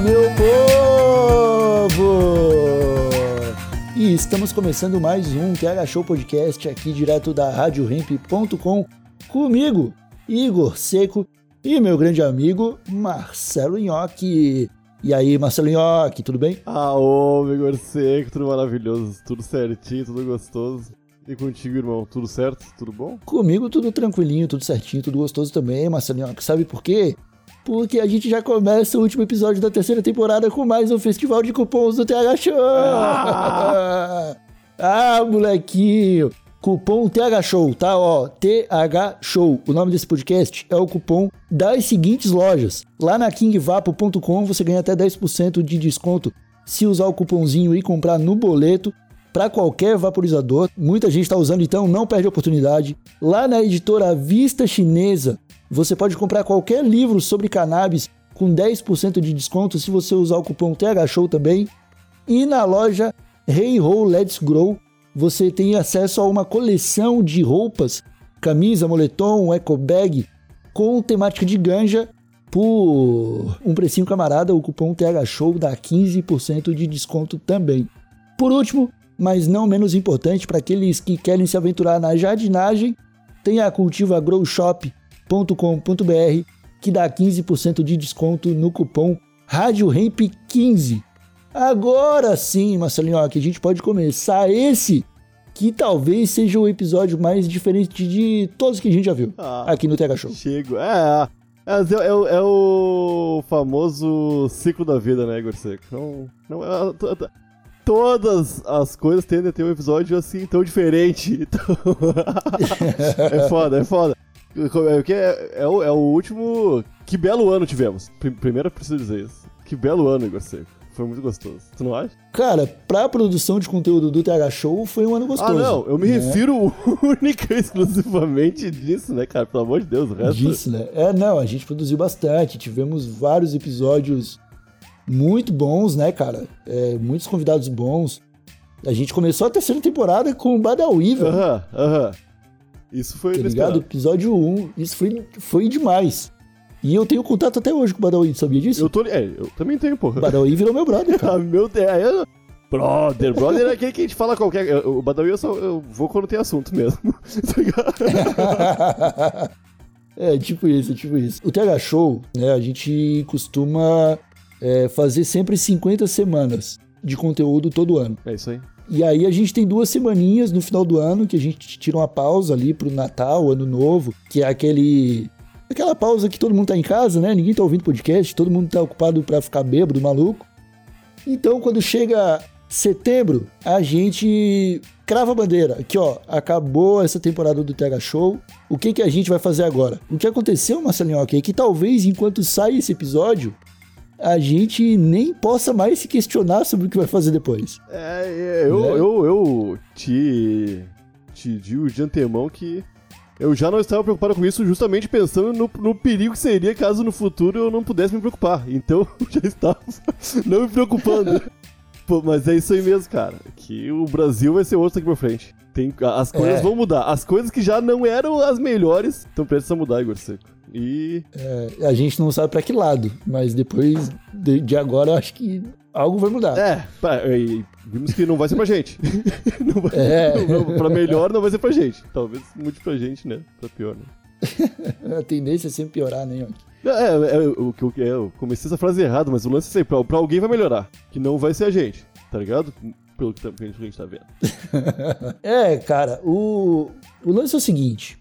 Meu povo! E estamos começando mais um TH Show Podcast aqui direto da RadioRamp.com comigo, Igor Seco e meu grande amigo Marcelo Nhoque. E aí, Marcelo Nhoque, tudo bem? Ah, ô, Igor Seco, tudo maravilhoso, tudo certinho, tudo gostoso. E contigo, irmão, tudo certo? Tudo bom? Comigo tudo tranquilinho, tudo certinho, tudo gostoso também, Marcelo Nhoque. Sabe por quê? Porque a gente já começa o último episódio da terceira temporada com mais um festival de cupons do TH Show. Ah, molequinho. Cupom TH Show, tá? Ó, TH Show. O nome desse podcast é o cupom das seguintes lojas. Lá na kingvapo.com você ganha até 10% de desconto se usar o cupomzinho e comprar no boleto para qualquer vaporizador. Muita gente está usando, então não perde a oportunidade. Lá na editora Vista Chinesa, você pode comprar qualquer livro sobre cannabis com 10% de desconto se você usar o cupom TH Show também. E na loja Hey Ho Let's Grow, você tem acesso a uma coleção de roupas, camisa, moletom, eco bag com temática de ganja por um precinho camarada, o cupom TH Show dá 15% de desconto também. Por último, mas não menos importante para aqueles que querem se aventurar na jardinagem, tem a Cultiva Grow Shop.com.br que dá 15% de desconto no cupom RadioRamp15. Agora sim, Marcelinho, ó, que a gente pode começar esse que talvez seja o episódio mais diferente de todos que a gente já viu Ah. aqui no TH Show. Chego. É, é, é, é o- é o famoso ciclo da vida, né, Igor Seco? Não, não, é- todas as coisas tendem a ter um episódio assim tão diferente. Então... é foda, é foda. É, é, é, o, é o último. Que belo ano tivemos. Pri- Primeiro eu preciso dizer isso. Que belo ano, Igor Seco. Foi muito gostoso. Tu não acha? Cara, pra produção de conteúdo do TH Show foi um ano gostoso. Ah, não, eu me né? refiro única e exclusivamente disso, né, cara? Pelo amor de Deus, o resto. disso, né? É, não, a gente produziu bastante, tivemos vários episódios muito bons, né, cara? É, muitos convidados bons. A gente começou a terceira temporada com o Badawi, velho. Aham, aham. Isso foi Tá ligado? Episódio 1, isso foi, foi demais. E eu tenho contato até hoje com o Badawi, sabia disso? Eu tô. É, eu também tenho, porra. O Badawi virou meu brother, cara. Ah, meu Deus. eu- Brother, brother é aquele que a gente fala qualquer. eu- O Badawi eu só eu vou quando tem assunto mesmo. Tá ligado? é, tipo isso, tipo isso. O TH Show, né, a gente costuma é, fazer sempre 50 semanas de conteúdo todo ano. É isso aí. E aí a gente tem duas semaninhas no final do ano que a gente tira uma pausa ali pro Natal, Ano Novo, que é aquele aquela pausa que todo mundo tá em casa, né? Ninguém tá ouvindo podcast, todo mundo tá ocupado pra ficar bêbado, maluco. Então, quando chega setembro, a gente crava a bandeira. Aqui, ó, acabou essa temporada do TH Show. O que que a gente vai fazer agora? O que aconteceu, Marcelinho, ok, é que talvez enquanto sai esse episódio, a gente nem possa mais se questionar sobre o que vai fazer depois. É, é, eu, Né? eu, eu te, te digo de antemão que eu já não estava preocupado com isso, justamente pensando no, no perigo que seria caso no futuro eu não pudesse me preocupar. Então eu já estava não me preocupando. Pô, mas é isso aí mesmo, cara. Que o Brasil vai ser outro daqui pra frente. Tem, as coisas É. vão mudar. As coisas que já não eram as melhores estão prestes a mudar, Igor Seco. E. A gente não sabe pra que lado, mas depois de, de agora eu acho que algo vai mudar. É, e vimos que não vai ser pra gente. não vai, É. não- pra melhor não vai ser pra gente. Talvez mude pra gente, né? Pra pior, né? A tendência é sempre piorar, né? Yoki? É, é, o que eu, é, eu comecei essa frase errada, mas o lance é sempre, pra, pra alguém vai melhorar. Que não vai ser a gente, tá ligado? Pelo que, tá- que a gente tá vendo. É, cara, o, o lance é o seguinte: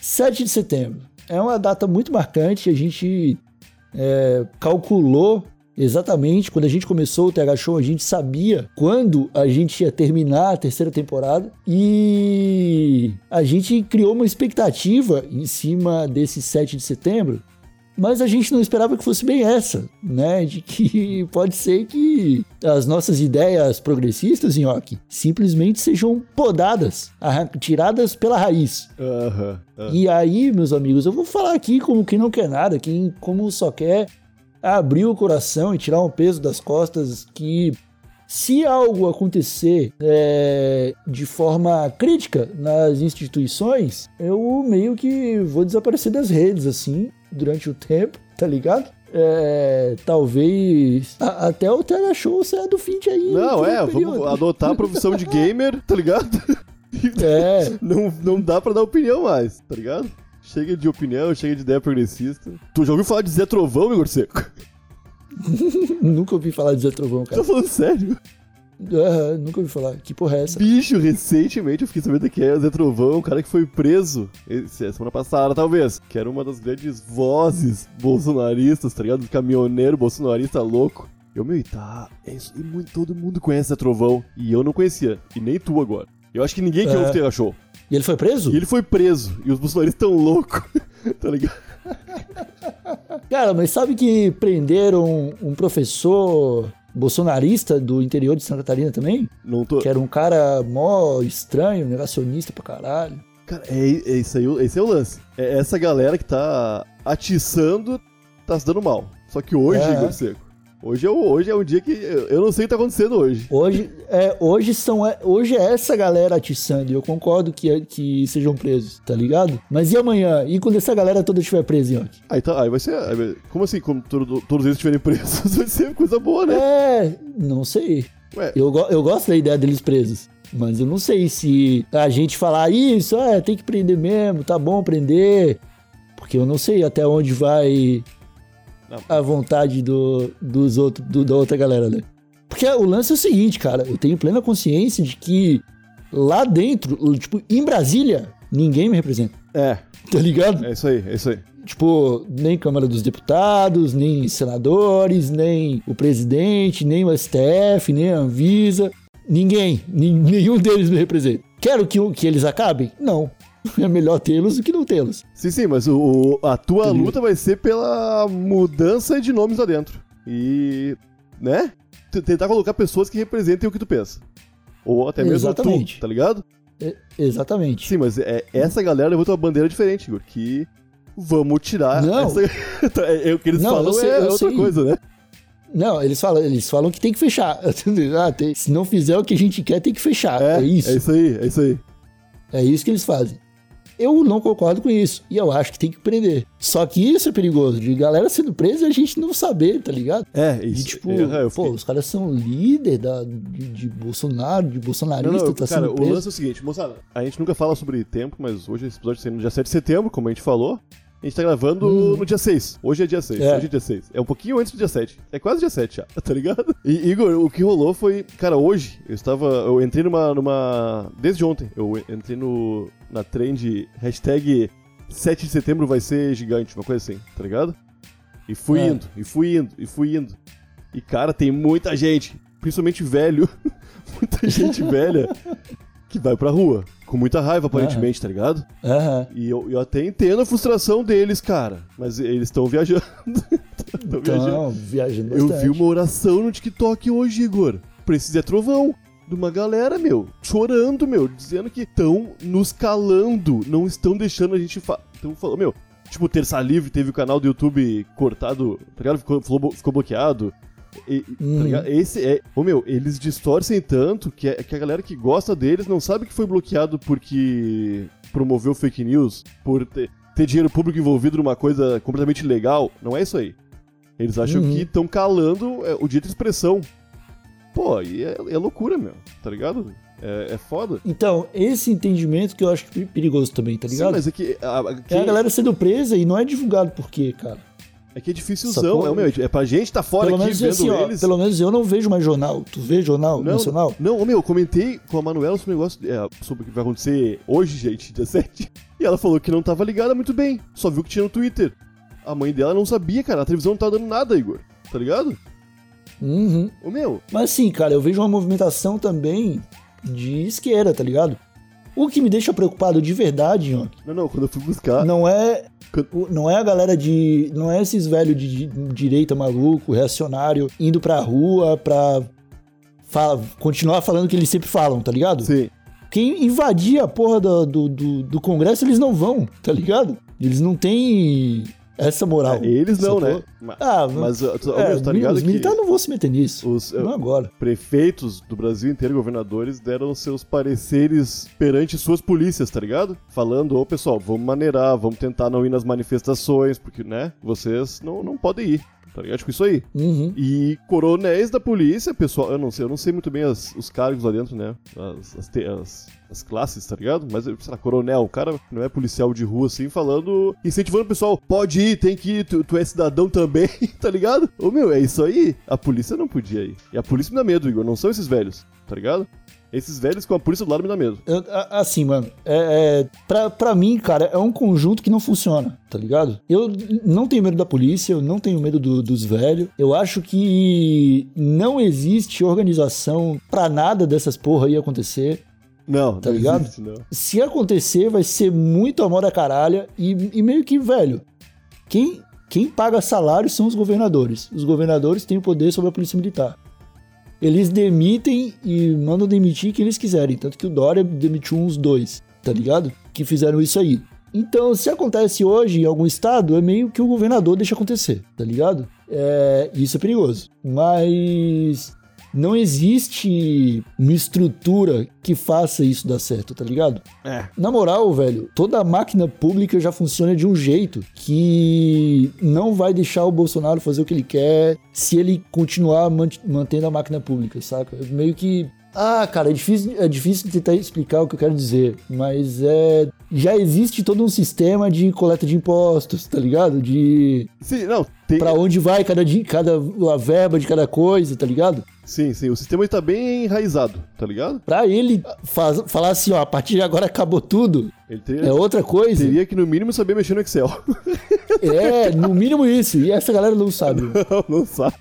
7 de setembro é uma data muito marcante. A gente é, calculou Exatamente, quando a gente começou o TH Show, a gente sabia quando a gente ia terminar a terceira temporada e a gente criou uma expectativa em cima desse 7 de setembro, mas a gente não esperava que fosse bem essa, né? De que pode ser que as nossas ideias progressistas, Nhoque, simplesmente sejam podadas, tiradas pela raiz. Aham. aham. E aí, meus amigos, eu vou falar aqui como quem não quer nada, quem como só quer abrir o coração e tirar um peso das costas que se algo acontecer é, de forma crítica nas instituições, eu meio que vou desaparecer das redes, assim, durante o tempo, tá ligado? É, talvez a- até o TH Show saia do fim de aí. Não, é, vamos adotar a profissão de gamer, tá ligado? É, Não, não dá pra dar opinião mais, tá ligado? Chega de opinião, chega de ideia progressista. Tu já ouviu falar de Zé Trovão, Igor Seco? nunca ouvi falar de Zé Trovão, cara. Tá falando sério? Aham, nunca ouvi falar. Que porra é essa? Bicho, recentemente eu fiquei sabendo que é o Zé Trovão, um cara que foi preso semana passada, talvez. Que era uma das grandes vozes bolsonaristas, tá ligado? Caminhoneiro bolsonarista louco. Eu, meu, tá. É isso, e muito, todo mundo conhece Zé Trovão. E eu não conhecia. E nem tu agora. Eu acho que ninguém que É. ouve Show. E ele foi preso? E ele foi preso. E os bolsonaristas tão loucos. tá ligado? Cara, mas sabe que prenderam um professor bolsonarista do interior de Santa Catarina também? Não tô. Que era um cara mó estranho, negacionista pra caralho. Cara, é, é isso aí, esse é o lance. É essa galera que tá atiçando, tá se dando mal. Só que hoje, É. Igor Seco, hoje é, hoje é um dia que eu não sei o que tá acontecendo hoje. Hoje é, hoje são, hoje é essa galera atiçando, e eu concordo que, que sejam presos, tá ligado? Mas e amanhã? E quando essa galera toda estiver presa, Yoki? Aí, tá, aí vai ser. aí como assim, como todo- todos eles estiverem presos? Vai ser coisa boa, né? É, não sei. Ué, Eu, eu gosto da ideia deles presos. Mas eu não sei se a gente falar isso, ah, tem que prender mesmo, tá bom prender. Porque eu não sei até onde vai. A vontade do, dos outros, do- da outra galera, né? Porque o lance é o seguinte, cara, eu tenho plena consciência de que lá dentro, tipo, em Brasília, ninguém me representa, é, tá ligado? é isso aí, é isso aí. Tipo, nem Câmara dos Deputados, nem senadores, nem o presidente, nem o STF, nem a Anvisa. Ninguém, nin- nenhum deles me representa. Quero que, que eles acabem? Não. É melhor tê-los do que não tê-los. Sim, sim, mas o, a tua luta vai ser pela mudança de nomes lá dentro. E. né? Tentar colocar pessoas que representem o que tu pensa. Ou até mesmo Exatamente. tu, tá ligado? É, exatamente. Sim, mas é, essa galera levantou uma bandeira diferente, Igor, que vamos tirar Não. essa... é, é, o que eles Não, falam sei- é outra sei. coisa, né? Não, eles falam, eles falam que tem que fechar. Ah, tem- se não fizer o que a gente quer, tem que fechar. É, isso. É isso aí, é isso aí. É isso que eles fazem. Eu não concordo com isso. E eu acho que tem que prender. Só que isso é perigoso. De galera sendo presa e a gente não saber, tá ligado? É, isso. tipo, é, eu pô, os caras são líder da, de, de Bolsonaro, de Não, bolsonarista, não, tá cara, sendo o preso. lance é o seguinte, moçada, a gente nunca fala sobre tempo, mas hoje esse episódio saindo no dia 7 de setembro, como a gente falou. A gente tá gravando Hum. no dia 6. Hoje é dia 6. É. Hoje é dia 6. É um pouquinho antes do dia 7. É quase dia 7 já, tá ligado? E, Igor, o que rolou foi. Cara, hoje eu estava. Eu entrei numa. numa desde ontem, eu entrei no. Na trend hashtag 7 de setembro vai ser gigante, uma coisa assim, tá ligado? E fui É. indo, e fui indo, e fui indo. E cara, tem muita gente, principalmente velho, muita gente velha, que vai pra rua. Com muita raiva, aparentemente, tá ligado? Aham. E eu, eu até entendo a frustração deles, cara. Mas eles estão viajando. Tão viajando. Então, viajando Eu bastante. vi uma oração no TikTok hoje, Igor. Precisa é trovão. De uma galera, meu, chorando, meu, dizendo que estão nos calando, não estão deixando a gente. Fa... Tão falando, meu, tipo, Terça Livre teve o canal do YouTube cortado, tá ligado? Ficou, ficou, ficou bloqueado. E- tá Hum. ligado? Esse é. Ô meu, eles distorcem tanto que, é- que a galera que gosta deles não sabe que foi bloqueado porque promoveu fake news, por ter, ter dinheiro público envolvido numa coisa completamente ilegal. Não é isso aí. Eles acham Uhum. que estão calando é, o direito de expressão. Pô, e é, é loucura, meu. Tá ligado? É, é foda. Então, esse entendimento que eu acho pe- perigoso também, tá Sim, ligado? mas é que. A, a- É a galera sendo presa e não é divulgado por quê, cara. É que é Sacou? dificilzão. É, meu, é pra gente tá fora Pelo aqui menos vendo assim, ó, eles. pelo menos eu não vejo mais jornal. Tu vê jornal Não, nacional? Não, ô, meu, eu comentei com a Manuela sobre o negócio é, sobre o que vai acontecer hoje, gente, dia 7. E ela falou que não tava ligada muito bem. Só viu que tinha no Twitter. A mãe dela não sabia, cara. A televisão não tá dando nada, Igor. Tá ligado? Uhum. Ô meu, Mas assim, cara, eu vejo uma movimentação também de esquerda, tá ligado? O que me deixa preocupado de verdade, Nhoque, não, não, quando eu fui buscar. não é o- não é a galera de. Não é esses velhos de, de direita maluco, reacionário, indo pra rua pra fa- continuar falando o que eles sempre falam, tá ligado? Sim. Quem invadir a porra do, do, do, do Congresso, eles não vão, tá ligado? Eles não têm essa moral. É, eles não, né? Ah, Mas, tu- ó, é, tá ligado os militares não vão se meter nisso. os Não agora. prefeitos do Brasil inteiro, governadores, deram seus pareceres perante suas polícias, tá ligado? Falando, ô pessoal, vamos maneirar, vamos tentar não ir nas manifestações, porque, né, vocês não, não podem ir. Tá ligado? Tipo, isso aí. Uhum. E coronéis da polícia, pessoal, eu não sei, eu não sei muito bem as- os cargos lá dentro, né? As, as, te- as- as classes, tá ligado? Mas, sei lá, coronel, o cara não é policial de rua, assim, falando, incentivando o pessoal, pode ir, tem que ir, tu, tu é cidadão também, tá ligado? Ô meu, é isso aí. A polícia não podia ir. E a polícia me dá medo, Igor, não são esses velhos, tá ligado? Esses velhos com a polícia do lado me dá medo. Eu- assim, mano, é, é, pra, pra mim, cara, é um conjunto que não funciona, tá ligado? Eu não tenho medo da polícia, eu não tenho medo do- dos velhos. Eu acho que não existe organização pra nada dessas porra aí acontecer. Não, Tá não ligado? existe, não. Se acontecer, vai ser muito amor a caralho e, e meio que, velho, quem, quem paga salário são os governadores. Os governadores têm o poder sobre a polícia militar. Eles demitem e mandam demitir quem eles quiserem. Tanto que o Dória demitiu uns dois, tá ligado? Que fizeram isso aí. Então, se acontece hoje em algum estado, é meio que o governador deixa acontecer, tá ligado? É, isso é perigoso. Mas não existe uma estrutura que faça isso dar certo, tá ligado? É. Na moral, velho, toda a máquina pública já funciona de um jeito que não vai deixar o Bolsonaro fazer o que ele quer se ele continuar man- mantendo a máquina pública, saca? Meio que. Ah, cara, é difícil, é difícil tentar explicar o que eu quero dizer, mas é. Já existe todo um sistema de coleta de impostos, tá ligado? De. Sim, não, tem. Pra onde vai cada, cada a verba de cada coisa, tá ligado? Sim, sim, o sistema tá bem enraizado, tá ligado? Pra ele faz- falar assim, ó, a partir de agora acabou tudo, teria, é outra coisa. teria que, no mínimo, saber mexer no Excel. É, no mínimo isso. E essa galera não sabe, não, não sabe.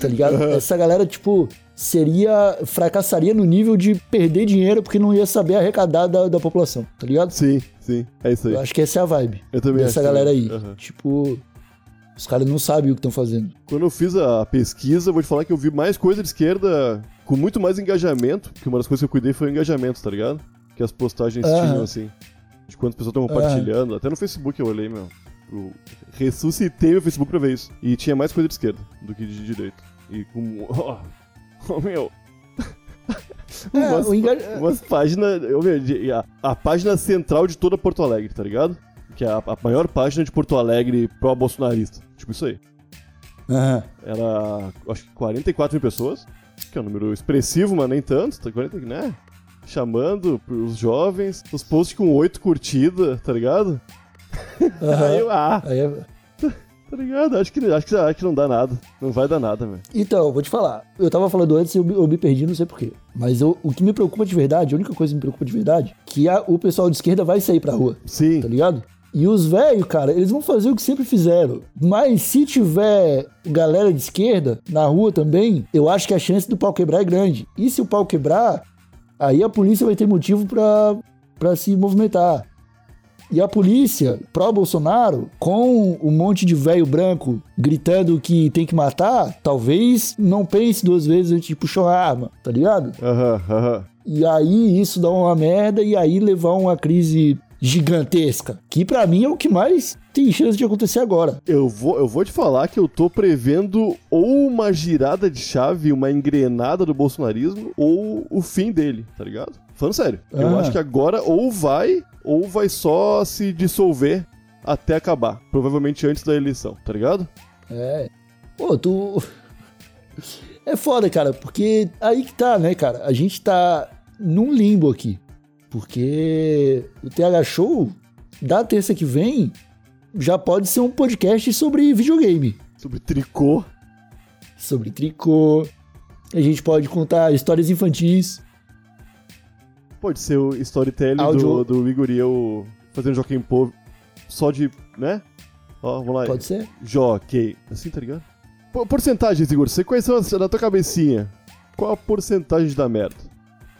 tá ligado? Essa galera, tipo, seria. fracassaria no nível de perder dinheiro porque não ia saber arrecadar da, da população, tá ligado? Sim, sim, é isso aí. Eu acho que essa é a vibe Eu também dessa acho galera aí. Aham. Tipo, os caras não sabem o que estão fazendo. Quando eu fiz a pesquisa, eu vou te falar que eu vi mais coisa de esquerda com muito mais engajamento, que uma das coisas que eu cuidei foi o engajamento, tá ligado? Que as postagens tinham, assim. De quantas pessoas estão compartilhando. Até no Facebook eu olhei, meu. Eu ressuscitei meu Facebook pra ver isso. E tinha mais coisa de esquerda do que de direita. E com. Oh, meu. É, umas, enga- umas páginas. eu, A, a página central de toda Porto Alegre, tá ligado? Que é a, a maior página de Porto Alegre pró-bolsonarista. Tipo isso aí. Aham. Era, acho que 44 mil pessoas, que é um número expressivo, mas nem tanto, tá 40, né? Chamando os jovens, os posts com 8 curtidas, tá ligado? aham. Aí eu, ah, Aí é- tá ligado? Acho que, acho, que, acho que não dá nada. Não vai dar nada, velho. Então, vou te falar. Eu tava falando antes e eu, me- eu me perdi, não sei porquê. Mas eu- o que me preocupa de verdade, a única coisa que me preocupa de verdade, que a- o pessoal de esquerda vai sair pra rua. Sim, tá ligado? E os velhos, cara, eles vão fazer o que sempre fizeram. Mas se tiver galera de esquerda na rua também, eu acho que a chance do pau quebrar é grande. E se o pau quebrar, aí a polícia vai ter motivo pra, pra se movimentar. E a polícia, pró-Bolsonaro, com um monte de velho branco gritando que tem que matar, talvez não pense duas vezes antes de puxar uma arma, tá ligado? aham, aham. E aí isso dá uma merda e aí levar uma crise gigantesca. Que pra mim é o que mais tem chance de acontecer agora. Eu vou, eu vou te falar que eu tô prevendo ou uma girada de chave, uma engrenada do bolsonarismo, ou o fim dele, tá ligado? Falando sério. Eu Ah. acho que agora ou vai, ou vai só se dissolver até acabar. Provavelmente antes da eleição, tá ligado? É. Pô, tu. É foda, cara, porque aí que tá, né, cara? A gente tá num limbo aqui. Porque o TH Show, da terça que vem, já pode ser um podcast sobre videogame. Sobre tricô. Sobre tricô. A gente pode contar histórias infantis. Pode ser o storytelling do, do Igor e eu fazendo Joaquim Pô só de, né? Ó, vamos lá. Pode ser? Jockey. Assim, tá ligado? Por- Porcentagens, Igor. Você quais são na tua cabecinha? Qual a porcentagem da merda?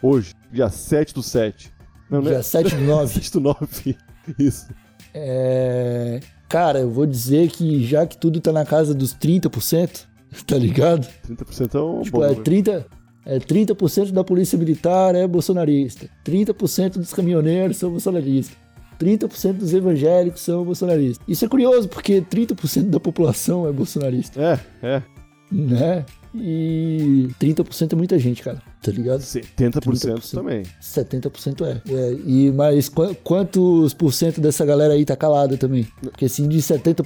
Hoje, dia 7 do 7. Não, Dia 7 do 9. 7 do 9. Isso. É... Cara, eu vou dizer que já que tudo tá na casa dos 30%, tá ligado? 30% é um Tipo, bom é número. 30%, é 30% da polícia militar é bolsonarista. 30% dos caminhoneiros são bolsonaristas. 30% dos evangélicos são bolsonaristas. Isso é curioso, porque 30% da população é bolsonarista, É, é. né? E 30% é muita gente, cara, tá ligado? 70% 30%. também. 70% é. é. E, mas qu- quantos por cento dessa galera aí tá calada também? Porque se de 70%,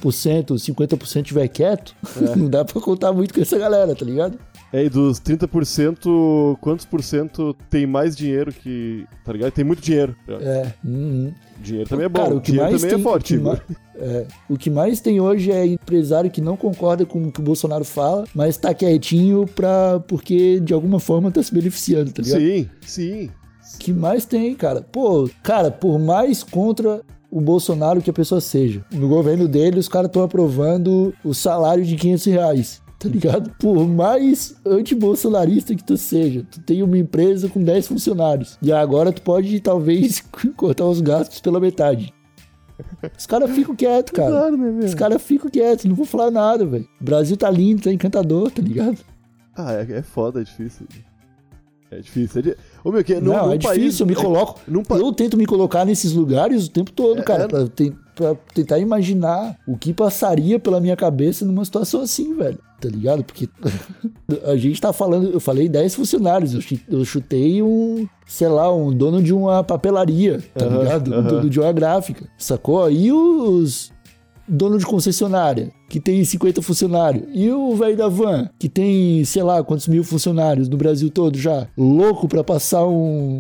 50% tiver quieto, não dá pra contar muito com essa galera, tá ligado? É, e dos 30%, quantos por cento tem mais dinheiro que. Tá ligado? Tem muito dinheiro. É. uhum. Dinheiro também é bom. Cara, o que dinheiro mais também tem, é forte, o que, é, o que mais tem hoje é empresário que não concorda com o que o Bolsonaro fala, mas tá quietinho pra, porque de alguma forma tá se beneficiando, tá ligado? Sim, sim. Que mais tem, cara? Pô, cara, por mais contra o Bolsonaro que a pessoa seja, no governo dele os caras estão aprovando o salário de 500 reais. Tá ligado? Por mais anti-bolsonarista que tu seja, tu tem uma empresa com 10 funcionários. E agora tu pode, talvez, cortar os gastos pela metade. Os caras ficam quietos, cara. Claro, né? Os caras ficam quietos, não vou falar nada, velho. O Brasil tá lindo, tá encantador, tá ligado? Ah, é, é foda, é difícil. É difícil. É di... Ô, meu, que Não, num é país- difícil, eu me coloco. num pa- Eu tento me colocar nesses lugares o tempo todo, É, cara, é. pra, te- pra tentar imaginar o que passaria pela minha cabeça numa situação assim, velho. Tá ligado? Porque a gente tá falando, eu falei 10 funcionários, eu chutei um, sei lá, um dono de uma papelaria, tá Aham, ligado? Um dono de uma gráfica, sacou? E os dono de concessionária, que tem 50 funcionários, e o velho da van, que tem, sei lá, quantos mil funcionários no Brasil todo já, louco pra passar um,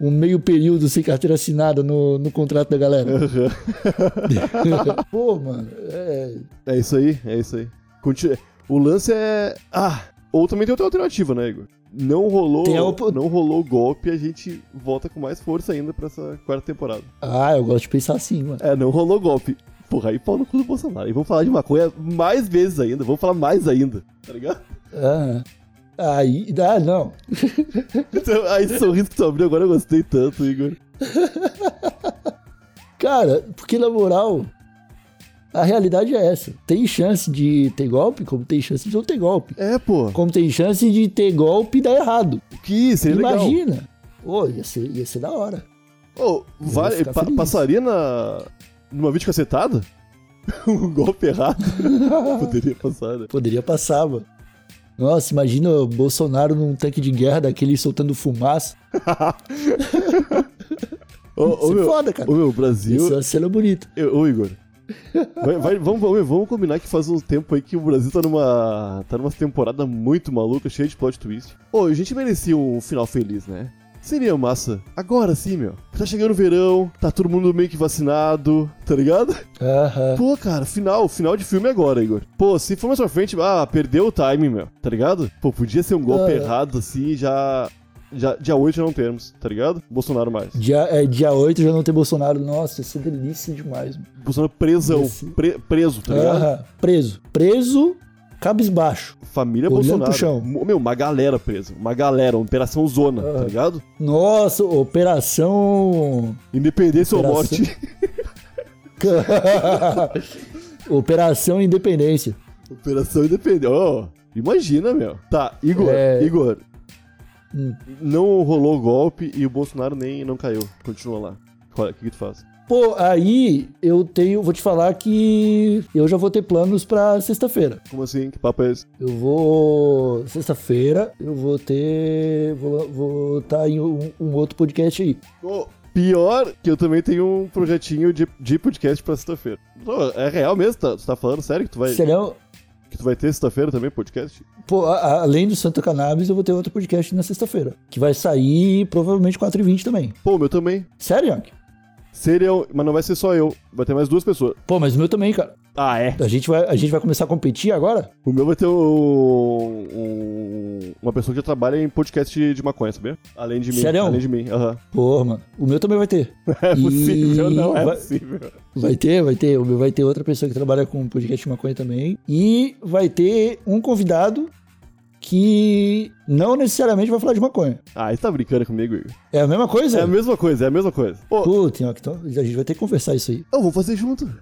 um meio período sem carteira assinada no, no contrato da galera. Pô, mano, é, É isso aí, é isso aí. Conti- O lance é. Ah! Ou também tem outra alternativa, né, Igor? Não rolou, opo- não rolou golpe, a gente volta com mais força ainda pra essa quarta temporada. Ah, eu gosto de pensar assim, mano. É, não rolou golpe. Porra, aí pau no cu do Bolsonaro. E vamos falar de maconha mais vezes ainda, vamos falar mais ainda, tá ligado? Ah, aí, ah, não. Então, aí esse sorriso que tu abriu agora eu gostei tanto, Igor. Cara, porque na moral, a realidade é essa. Tem chance de ter golpe, como tem chance de não ter golpe. É, pô. Como tem chance de ter golpe e dar errado. Que seria legal. Imagina. Pô, ia ser, ia ser da hora. Ô, vale- ficar pa- passaria na. Numa vídeo cacetada? um golpe errado? Poderia passar, né? Poderia passar, mano. Nossa, imagina o Bolsonaro num tanque de guerra daquele soltando fumaça. Ô, ô, Isso é meu, foda, cara. ô, meu, Brasil. Isso é uma cena bonita. Eu- Ô, Igor. Vai- vai- vamos, vamos, vamos combinar que faz um tempo aí que o Brasil tá numa. tá numa temporada muito maluca, cheia de plot twist. Ô, a gente merecia um final feliz, né? Seria massa. Agora sim, meu. Tá chegando o verão, tá todo mundo meio que vacinado, tá ligado? Aham. Pô, cara, final, final de filme agora, Igor. Pô, se for mais pra frente, ah, perdeu o time, meu, tá ligado? Pô, podia ser um golpe errado assim já. Já, dia 8 já não temos, tá ligado? Bolsonaro mais. Dia, é, dia 8 já não tem Bolsonaro. Nossa, isso é delícia demais, mano. Bolsonaro presão, Esse- pre- preso, tá ligado? Aham. Preso. Preso, cabisbaixo. Família Olhando Bolsonaro. pro chão. Meu, uma galera presa. Uma galera, uma operação zona, tá ligado? Nossa, operação. Independência ou Operação- morte. operação Independência. operação independente. Ó, imagina, meu. Tá, Igor, É. Igor. Hum. Não rolou golpe e o Bolsonaro nem não caiu. Continua lá. O que, que tu faz? Pô, aí eu tenho. Vou te falar que eu já vou ter planos pra sexta-feira. Como assim? Que papo é esse? Eu vou. Sexta-feira eu vou ter. Vou estar em um, um outro podcast aí. Pior que eu também tenho um projetinho de, de podcast pra sexta-feira. É real mesmo? Tá, tu tá falando sério que tu vai, Serão. que tu vai ter sexta-feira também podcast? Pô, a- a- além do Santa Cannabis, eu vou ter outro podcast na sexta-feira. Que vai sair provavelmente 4h20 também. Pô, meu também. Sério, Yank? Seriam, mas não vai ser só eu, vai ter mais duas pessoas. Pô, mas o meu também, cara. Ah, é? A gente vai, a gente vai começar a competir agora? O meu vai ter um, um- uma pessoa que já trabalha em podcast de maconha, sabia? Além de mim. Sério? Além de mim, aham. Porra, mano. O meu também vai ter. É possível, E não é vai- possível. Vai ter, vai ter. O meu vai ter outra pessoa que trabalha com podcast de maconha também. E vai ter um convidado que não necessariamente vai falar de maconha. Ah, você tá brincando comigo, Igor? É a mesma coisa? É a mesma coisa, é a mesma coisa. Pô, Putz, ó, então a gente vai ter que conversar isso aí. eu vou fazer junto.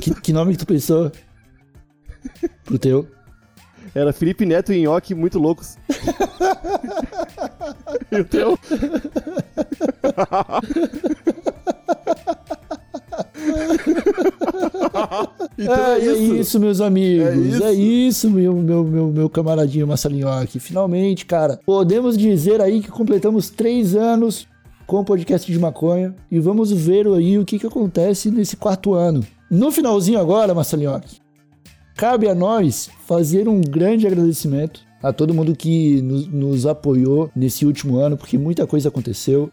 Que, que nome que tu pensou? Pro teu? Era Felipe Neto e Nhoque muito loucos. e o teu? então é, é isso. meus amigos. É É isso. isso, meu, meu, meu, meu camaradinho Massalinhoque. Finalmente, cara, podemos dizer aí que completamos três anos com o podcast de maconha e vamos ver aí o que, que acontece nesse quarto ano. No finalzinho agora, Massalinhoque, cabe a nós fazer um grande agradecimento a todo mundo que nos, nos apoiou nesse último ano, porque muita coisa aconteceu.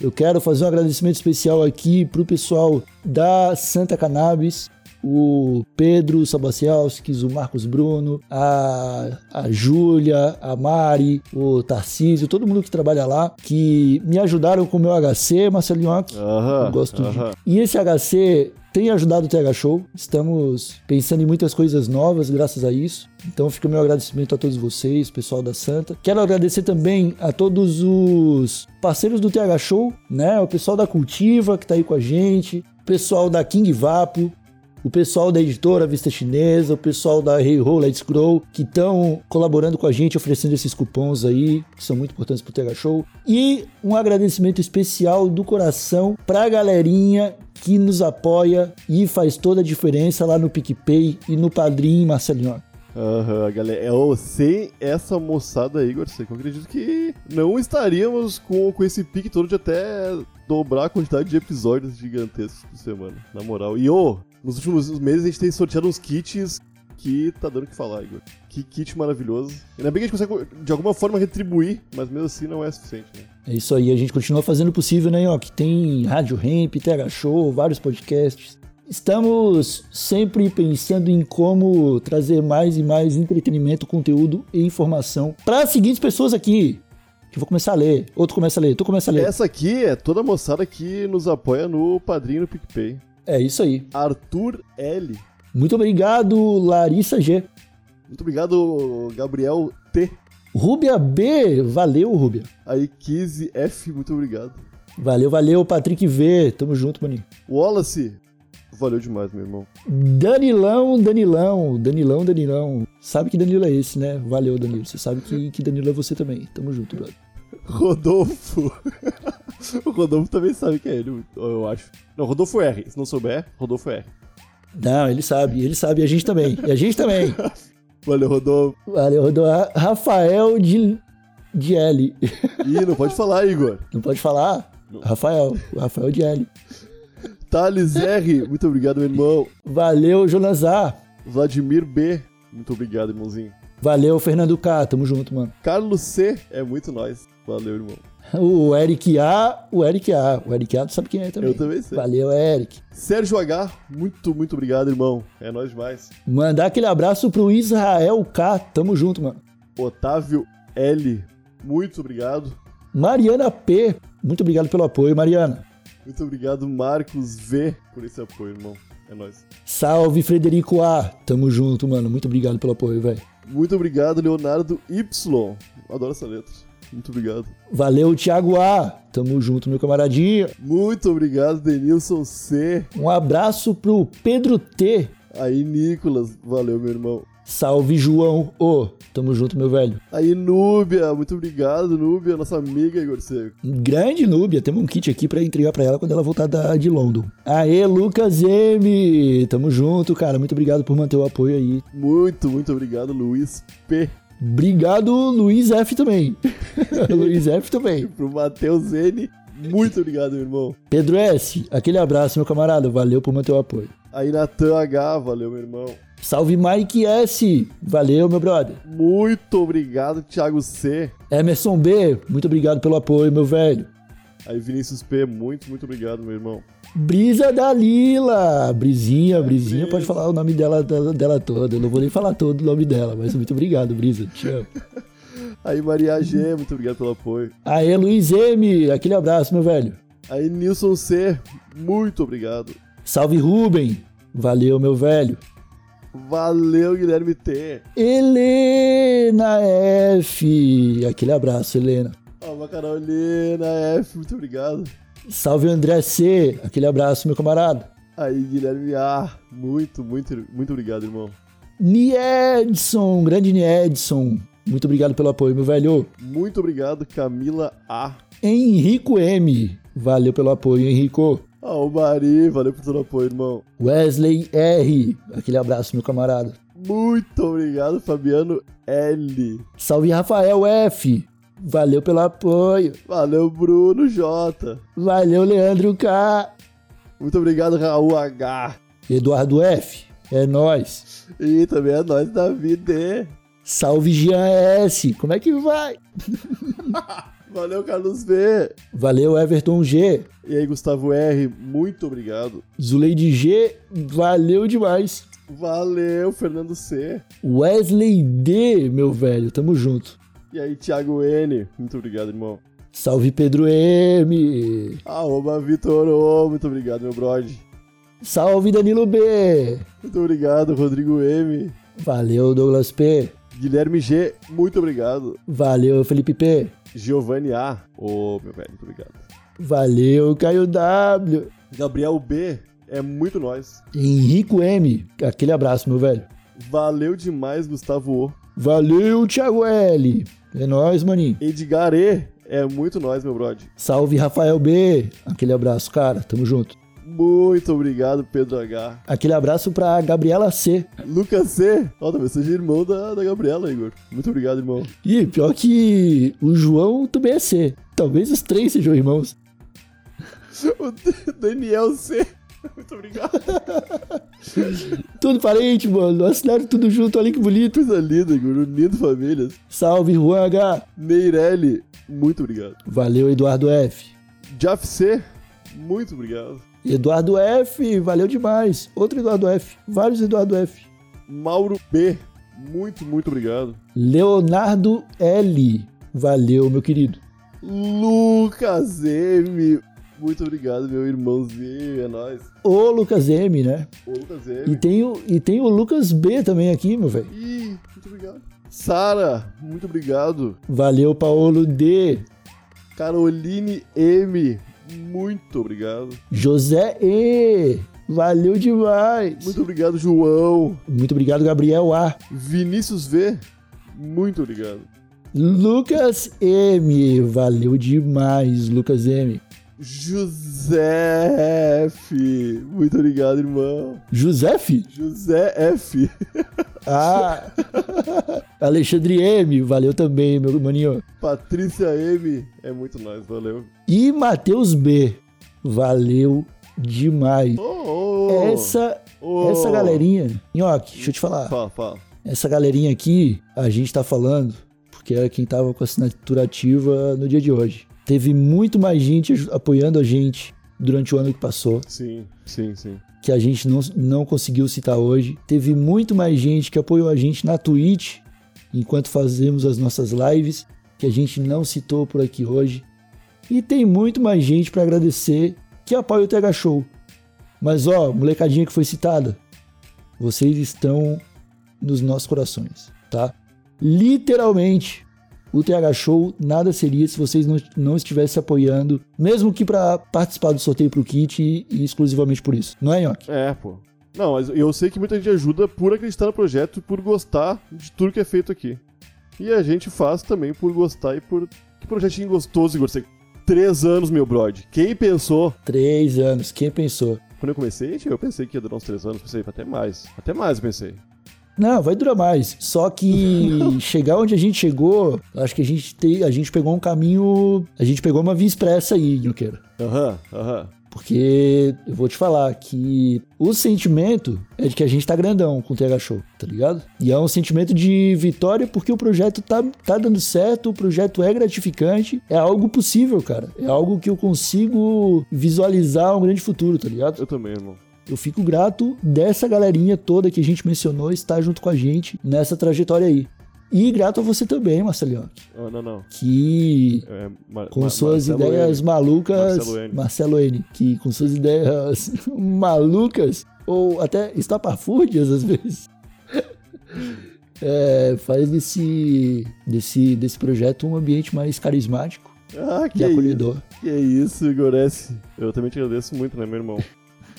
Eu quero fazer um agradecimento especial aqui pro pessoal da Santa Cannabis, o Pedro Sabacialskis, o Marcos Bruno, a, a Júlia, a Mari, o Tarcísio, todo mundo que trabalha lá, que me ajudaram com o meu HC, Marcelinhoque. Aham, Eu gosto aham. de. E esse HC tem ajudado o TH Show. Estamos pensando em muitas coisas novas graças a isso. Então fica o meu agradecimento a todos vocês, pessoal da Santa. Quero agradecer também a todos os parceiros do TH Show, né? O pessoal da Cultiva que tá aí com a gente, o pessoal da King Vapo, o pessoal da editora Vista Chinesa, o pessoal da Hey Ho Let's Grow, que estão colaborando com a gente, oferecendo esses cupons aí, que são muito importantes pro TH Show. E um agradecimento especial do coração pra galerinha que nos apoia e faz toda a diferença lá no PicPay e no Padrim Marcelinho. Aham, galera. É, sem essa moçada aí, Igor Seco, eu acredito que não estaríamos com, com esse pique todo de até dobrar a quantidade de episódios gigantescos por semana, na moral. E, ô, nos últimos meses a gente tem sorteado uns kits que tá dando o que falar, Igor. Que kit maravilhoso. Ainda bem que a gente consegue, de alguma forma, retribuir, mas mesmo assim não é suficiente, né? É isso aí, a gente continua fazendo o possível, né, ó? Que tem Rádio Ramp, TH Show, vários podcasts. Estamos sempre pensando em como trazer mais e mais entretenimento, conteúdo e informação para as seguintes pessoas aqui. Que eu vou começar a ler. Outro começa a ler, tu começa a ler. Essa aqui é toda a moçada que nos apoia no Padrinho no PicPay. É isso aí. Arthur L. Muito obrigado, Larissa G. Muito obrigado, Gabriel T. Rúbia B, valeu, Rúbia. Aí, Kizzy F, muito obrigado. Valeu, valeu, Patrick V. Tamo junto, maninho. Wallace, valeu demais, meu irmão. Danilão, Danilão, Danilão, Danilão. Sabe que Danilo é esse, né? Valeu, Danilo. Você sabe que, que Danilo é você também. Tamo junto, brother. Rodolfo. o Rodolfo também sabe que é ele, eu acho. Não, Rodolfo R. Se não souber, Rodolfo R. Não, ele sabe, ele sabe, e a gente também. E a gente também. Valeu, Rodolfo. Valeu, Rodolfo. Rafael de, de L. Ih, não pode falar, Igor. Não pode falar? Rafael, o Rafael de L. Thales R, muito obrigado, meu irmão. Valeu, Jonas A. Vladimir B, muito obrigado, irmãozinho. Valeu, Fernando K. Tamo junto, mano. Carlos C, é muito nós. Valeu, irmão. O Eric A. O Eric A. O Eric A, tu sabe quem é também. Eu também sei. Valeu, Eric. Sérgio H, muito, muito obrigado, irmão. É nós demais. Mandar aquele abraço pro Israel K. Tamo junto, mano. Otávio L, muito obrigado. Mariana P. Muito obrigado pelo apoio, Mariana. Muito obrigado, Marcos V, por esse apoio, irmão. É nóis. Salve, Frederico A. Tamo junto, mano. Muito obrigado pelo apoio, velho. Muito obrigado, Leonardo Y. Adoro essa letra. Muito obrigado. Valeu, Thiago A. Tamo junto, meu camaradinho. Muito obrigado, Denilson C. Um abraço pro Pedro T. Aí, Nicolas. Valeu, meu irmão. Salve, João. Ô, tamo junto, meu velho. Aí, Núbia. Muito obrigado, Núbia, nossa amiga Igor Seco. Grande Núbia. Temos um kit aqui pra entregar pra ela quando ela voltar da, de London. Aê, Lucas M. Tamo junto, cara. Muito obrigado por manter o apoio aí. Muito, muito obrigado, Luiz P. Obrigado, Luiz F também. Luiz F também. Pro Matheus N. Muito obrigado, meu irmão. Pedro S. Aquele abraço, meu camarada. Valeu por manter o apoio. Aí, Natan H. Valeu, meu irmão. Salve, Mike S. Valeu, meu brother. Muito obrigado, Thiago C. Emerson B. Muito obrigado pelo apoio, meu velho. Aí Vinícius P, muito, muito obrigado, meu irmão. Brisa da Lila. Brisinha, Brisinha, Brisa. pode falar o nome dela, dela, dela toda. Eu não vou nem falar todo o nome dela, mas muito obrigado, Brisa. Te amo. Aí Maria G, muito obrigado pelo apoio. Aê, Luiz M. Aquele abraço, meu velho. Aí Nilson C, muito obrigado. Salve, Ruben. Valeu, meu velho. Valeu, Guilherme T. Helena F. Aquele abraço, Helena. Uma Carolina F, muito obrigado. Salve, André C. Aquele abraço, meu camarada. Aí Guilherme A, muito, muito, muito obrigado, irmão. Niedson, grande Niedson. Muito obrigado pelo apoio, meu velho. Muito obrigado, Camila A. Henrico M. Valeu pelo apoio, Henrico. Ah, o Mari, valeu por todo o apoio, irmão. Wesley R. Aquele abraço, meu camarada. Muito obrigado, Fabiano L. Salve, Rafael F. Valeu pelo apoio. Valeu, Bruno J. Valeu, Leandro K. Muito obrigado, Raul H. Eduardo F. É nóis. E também é nós da vida. Salve, Jean S. Como é que vai? Valeu, Carlos V. Valeu, Everton G. E aí, Gustavo R, muito obrigado. Zuleide G. Valeu demais. Valeu, Fernando C. Wesley D. Meu velho, tamo junto. E aí, Thiago N, muito obrigado, irmão. Salve, Pedro M. Arroba Vitor O, muito obrigado, meu brode. Salve, Danilo B. Muito obrigado, Rodrigo M. Valeu, Douglas P. Guilherme G, muito obrigado. Valeu, Felipe P. Giovanni A, ô, meu velho, muito obrigado. Valeu, Caio W. Gabriel B, é muito nós. Henrico M. Aquele abraço, meu velho. Valeu demais, Gustavo O. Valeu, Thiago L. É nóis, maninho. Edgar E, é muito nós, meu brode. Salve, Rafael B. Aquele abraço, cara. Tamo junto. Muito obrigado, Pedro H. Aquele abraço pra Gabriela C. Lucas C, ó, talvez seja irmão da, da Gabriela, Igor. Muito obrigado, irmão. E pior que o João também é C. Talvez os três sejam irmãos. O Daniel C, muito obrigado. Tudo parente, mano. Assinaram tudo junto, olha que bonito. Coisa linda, Igor, unindo famílias. Salve, Juan H. Neirelli, muito obrigado. Valeu, Eduardo F. Jaf C, muito obrigado. Eduardo F, valeu demais. Outro Eduardo F. Vários Eduardo F. Mauro B, muito, muito obrigado. Leonardo L. Valeu, meu querido. Lucas M, muito obrigado, meu irmãozinho, é nóis. O Lucas M, né? Ô, Lucas E M. tem o, e tem o Lucas B também aqui, meu velho. Ih, muito obrigado. Sara, muito obrigado. Valeu, Paulo D. Caroline M, muito obrigado. José E. Valeu demais. Muito obrigado, João. Muito obrigado, Gabriel A. Vinícius V, muito obrigado. Lucas M. Valeu demais, Lucas M. José F, muito obrigado, irmão. Josef? José F, Ah. Alexandre M. Valeu também, meu maninho. Patrícia M, é muito nóis, valeu. E Matheus B. Valeu demais. Oh, oh, Essa, oh. essa galerinha. Nhoque, deixa eu te falar. Fala, fala. Essa galerinha aqui, a gente tá falando, porque era quem tava com a assinatura ativa no dia de hoje. Teve muito mais gente apoiando a gente durante o ano que passou, Sim, sim, sim. que a gente não, não conseguiu citar hoje. Teve muito mais gente que apoiou a gente na Twitch, enquanto fazemos as nossas lives, que a gente não citou por aqui hoje. E tem muito mais gente para agradecer que apoia o TH Show. Mas ó, molecadinha que foi citada, vocês estão nos nossos corações, tá? Literalmente, o TH Show nada seria se vocês não, não estivessem apoiando, mesmo que para participar do sorteio pro kit e, e exclusivamente por isso. Não é, Nhoque? É, pô. Não, mas eu sei que muita gente ajuda por acreditar no projeto e por gostar de tudo que é feito aqui. E a gente faz também por gostar e por. Que projetinho gostoso, Igor. Você... Três anos, meu brode. Quem pensou? Três anos, quem pensou? Quando eu comecei, eu pensei que ia durar uns três anos. Pensei, até mais. Até mais, eu pensei. Não, vai durar mais. Só que chegar onde a gente chegou, acho que a gente, te, a gente pegou um caminho. A gente pegou uma via expressa aí, Nhoqueira. Aham, aham. Porque eu vou te falar que o sentimento é de que a gente tá grandão com o TH Show, tá ligado? E é um sentimento de vitória porque o projeto tá, tá dando certo, o projeto é gratificante, é algo possível, cara. É algo que eu consigo visualizar um grande futuro, tá ligado? Eu também, irmão. Eu fico grato dessa galerinha toda que a gente mencionou estar junto com a gente nessa trajetória aí. E grato a você também, Marcelinho. Oh, não, não. Que É, Mar- com Mar- suas Marcelo ideias N. malucas. Marcelo N. Marcelo N. Que com suas ideias malucas, ou até estapafúrdias às vezes, é, faz desse, desse, desse projeto um ambiente mais carismático Ah, que e isso. acolhedor. Que isso, Goresse. Eu também te agradeço muito, né, meu irmão?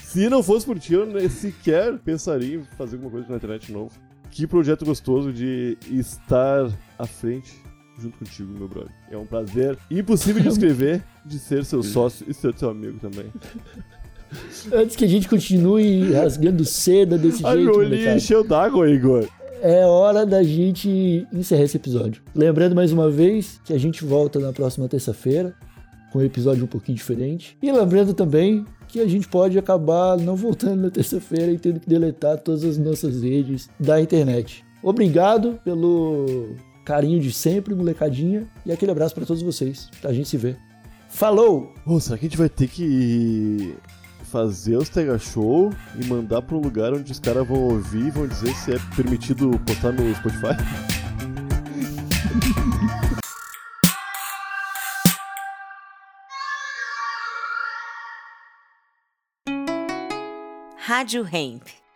Se não fosse por ti, eu nem sequer pensaria em fazer alguma coisa na internet de novo. Que projeto gostoso de estar à frente junto contigo, meu brother. É um prazer impossível de escrever, de ser seu sócio e ser seu amigo também. Antes que a gente continue rasgando seda desse Ai, jeito, meu olhinho molecada, encheu d'água, Igor. é hora da gente encerrar esse episódio. Lembrando mais uma vez que a gente volta na próxima terça-feira com um episódio um pouquinho diferente. E lembrando também que a gente pode acabar não voltando na terça-feira e tendo que deletar todas as nossas redes da internet. Obrigado pelo carinho de sempre, molecadinha, e aquele abraço pra todos vocês. A gente se vê. Falou! Ô, será que a gente vai ter que fazer os Tega Show e mandar pra um lugar onde os caras vão ouvir e vão dizer se é permitido postar no Spotify? Rádio Hemp.